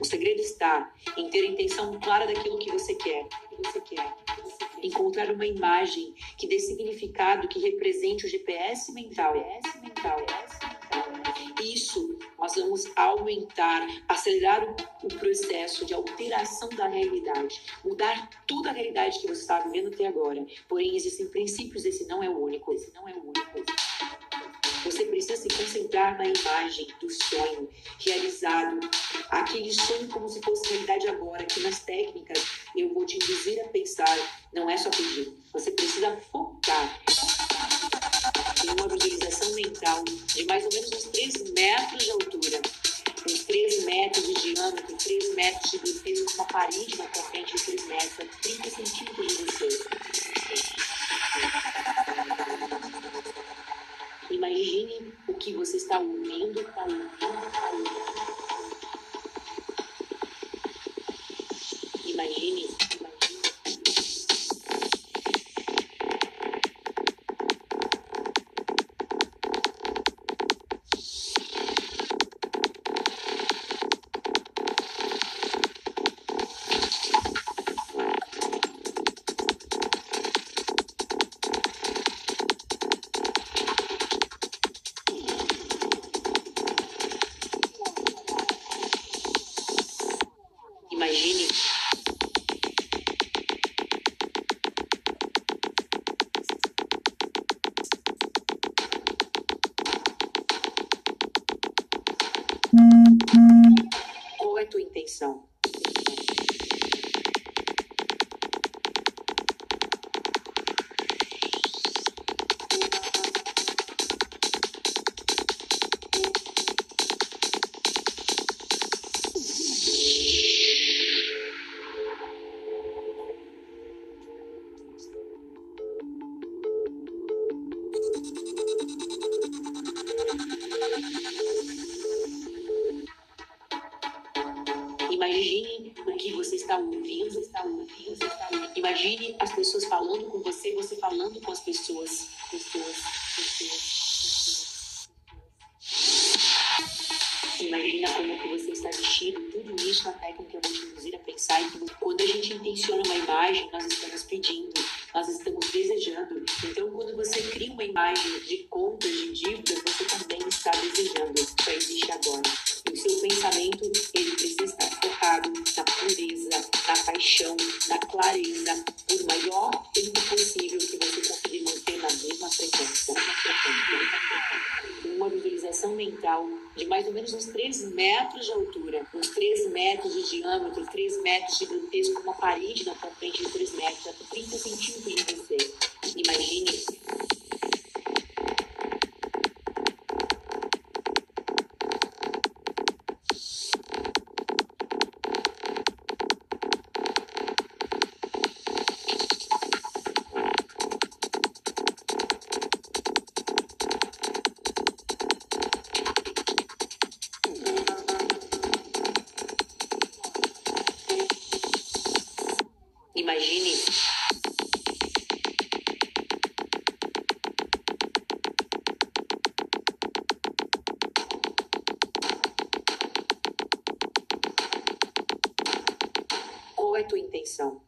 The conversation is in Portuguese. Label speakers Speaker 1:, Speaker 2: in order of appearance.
Speaker 1: O segredo está em ter a intenção clara daquilo que você quer. Que você quer. Encontrar uma imagem que dê significado, que represente o GPS mental. GPS mental. GPS mental. Isso nós vamos aumentar, acelerar o, o, processo de alteração da realidade, mudar toda a realidade que você está vivendo até agora. Porém, existem princípios, esse não é o único, esse não é o único. Você precisa se concentrar na imagem do sonho realizado, aquele sonho como se fosse realidade agora, que nas técnicas eu vou te induzir a pensar, não é só pedir. Você precisa focar em uma visualização mental de mais ou menos uns 3 metros de altura, uns 3 metros de diâmetro, 3 metros de grosseiro, com uma parede na sua frente de 3 metros, 30 centímetros de você. Está ouvindo, está ouvindo, está Imagine qual a tua intenção. Imagine o que você está ouvindo, está ouvindo, está ouvindo. Imagine as pessoas falando com você, você falando com as pessoas, pessoas, pessoas. Imagina como que você está vestido, tudo isso na técnica eu vou te induzir a pensar. E quando a gente intenciona uma imagem, nós estamos pedindo, nós estamos desejando. Então, quando você cria uma imagem de contas, de dívidas, você também está desejando. Só existe agora. Uma visualização mental de mais ou menos uns 3 metros de altura, uns 3 metros de diâmetro, 3 metros gigantesco, uma parede na frente de 3 metros, a 30 centímetros de você. Imagine Imagine qual é tua intenção.